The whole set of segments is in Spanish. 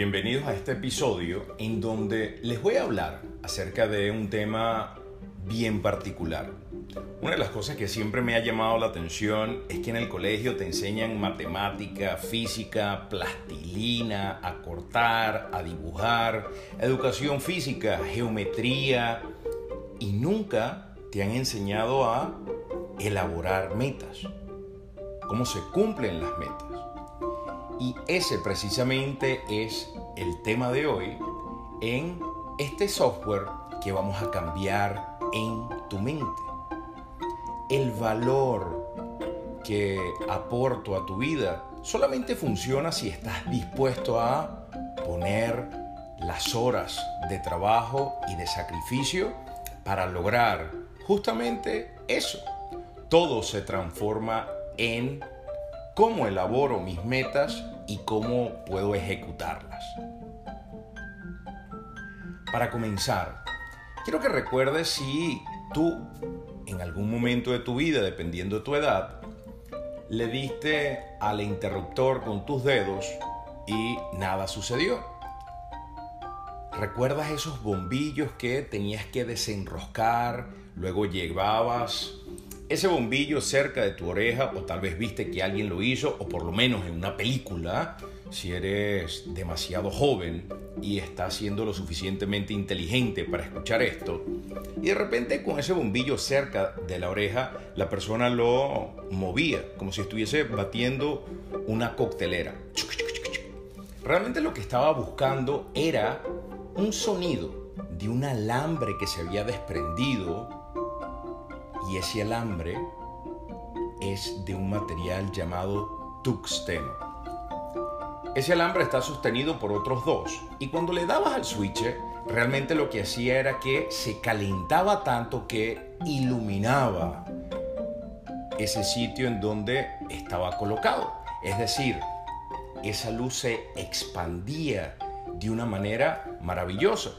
Bienvenidos a este episodio en donde les voy a hablar acerca de un tema bien particular. Una de las cosas que siempre me ha llamado la atención es que en el colegio te enseñan matemática, física, plastilina, a cortar, a dibujar, educación física, geometría y nunca te han enseñado a elaborar metas, cómo se cumplen las metas. Y ese precisamente es el tema de hoy en este software que vamos a cambiar en tu mente. El valor que aporto a tu vida solamente funciona si estás dispuesto a poner las horas de trabajo y de sacrificio para lograr justamente eso. Todo se transforma en cómo elaboro mis metas y cómo puedo ejecutarlas. Para comenzar, quiero que recuerdes si tú en algún momento de tu vida, dependiendo de tu edad, le diste al interruptor con tus dedos y nada sucedió. ¿Recuerdas esos bombillos que tenías que desenroscar, luego llevabas ese bombillo cerca de tu oreja o tal vez viste que alguien lo hizo o por lo menos en una película, si eres demasiado joven y estás siendo lo suficientemente inteligente para escuchar esto, y de repente con ese bombillo cerca de la oreja la persona lo movía como si estuviese batiendo una coctelera. Realmente lo que estaba buscando era un sonido de un alambre que se había desprendido y ese alambre es de un material llamado tuxteno. Ese alambre está sostenido por otros dos y cuando le dabas al switch realmente lo que hacía era que se calentaba tanto que iluminaba ese sitio en donde estaba colocado. Es decir, esa luz se expandía de una manera maravillosa.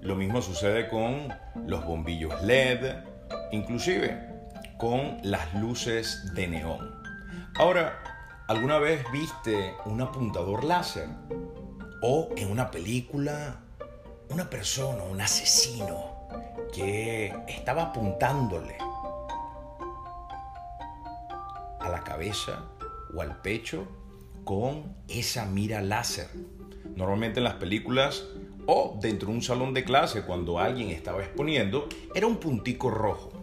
Lo mismo sucede con los bombillos LED, inclusive con las luces de neón. Ahora, ¿alguna vez viste un apuntador láser? O en una película, una persona, un asesino, que estaba apuntándole a la cabeza o al pecho con esa mira láser. Normalmente en las películas o dentro de un salón de clase cuando alguien estaba exponiendo, era un puntico rojo.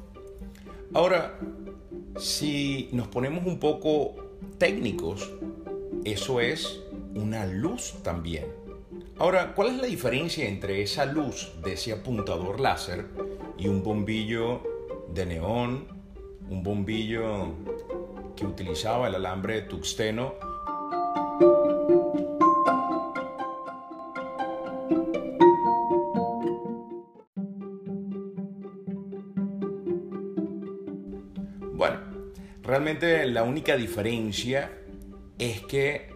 Ahora, si nos ponemos un poco técnicos, eso es una luz también. Ahora, ¿cuál es la diferencia entre esa luz de ese apuntador láser y un bombillo de neón, un bombillo que utilizaba el alambre de tuxteno realmente la única diferencia es que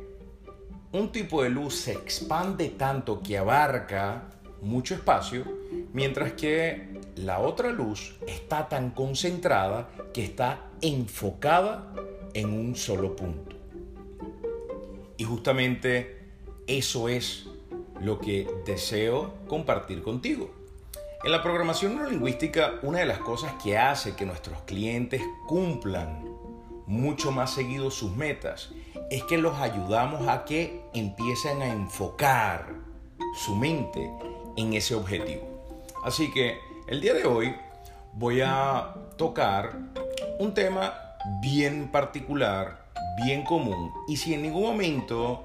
un tipo de luz se expande tanto que abarca mucho espacio, mientras que la otra luz está tan concentrada que está enfocada en un solo punto. Y justamente eso es lo que deseo compartir contigo. En la programación neurolingüística, una de las cosas que hace que nuestros clientes cumplan mucho más seguido sus metas es que los ayudamos a que empiecen a enfocar su mente en ese objetivo. Así que el día de hoy voy a tocar un tema bien particular, bien común, y si en ningún momento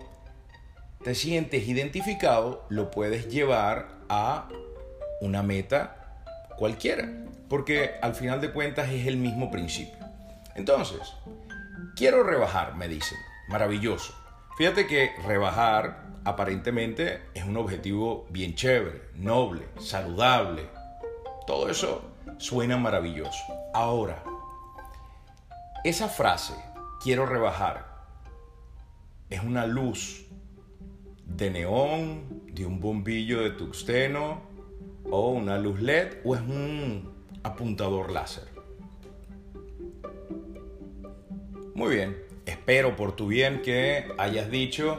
te sientes identificado, lo puedes llevar a una meta cualquiera, porque al final de cuentas es el mismo principio. Entonces, quiero rebajar, me dicen. Maravilloso. Fíjate que rebajar aparentemente es un objetivo bien chévere, noble, saludable. Todo eso suena maravilloso. Ahora, esa frase, quiero rebajar, es una luz de neón, de un bombillo de tuxteno, o una luz LED o es un apuntador láser. Muy bien, espero por tu bien que hayas dicho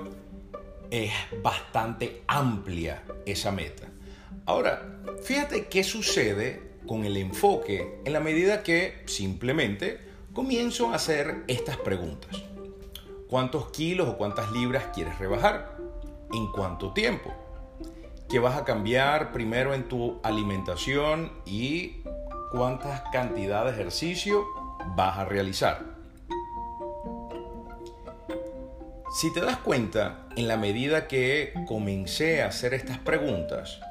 es bastante amplia esa meta. Ahora, fíjate qué sucede con el enfoque en la medida que simplemente comienzo a hacer estas preguntas. ¿Cuántos kilos o cuántas libras quieres rebajar? ¿En cuánto tiempo? ¿Qué vas a cambiar primero en tu alimentación y cuántas cantidades de ejercicio vas a realizar? Si te das cuenta, en la medida que comencé a hacer estas preguntas,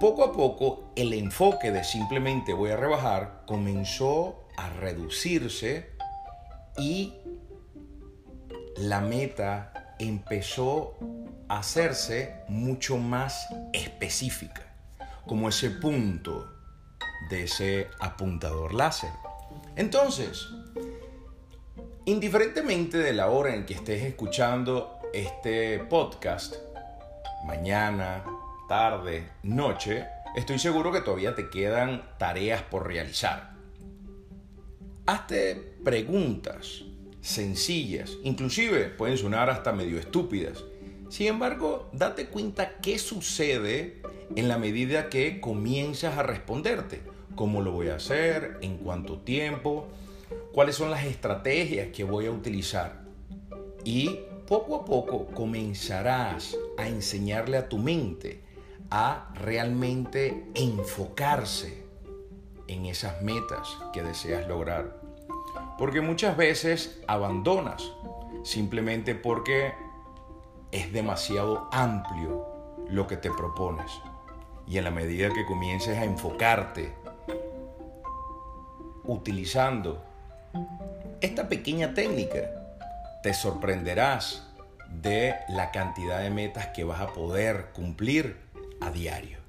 poco a poco el enfoque de simplemente voy a rebajar comenzó a reducirse y la meta empezó a hacerse mucho más específica, como ese punto de ese apuntador láser. Entonces, indiferentemente de la hora en que estés escuchando este podcast, mañana, tarde, noche, estoy seguro que todavía te quedan tareas por realizar. Hazte preguntas sencillas, inclusive pueden sonar hasta medio estúpidas. Sin embargo, date cuenta qué sucede en la medida que comienzas a responderte. ¿Cómo lo voy a hacer? ¿En cuánto tiempo? ¿Cuáles son las estrategias que voy a utilizar? Y poco a poco comenzarás a enseñarle a tu mente a realmente enfocarse en esas metas que deseas lograr. Porque muchas veces abandonas simplemente porque es demasiado amplio lo que te propones. Y en la medida que comiences a enfocarte utilizando esta pequeña técnica, te sorprenderás de la cantidad de metas que vas a poder cumplir a diario.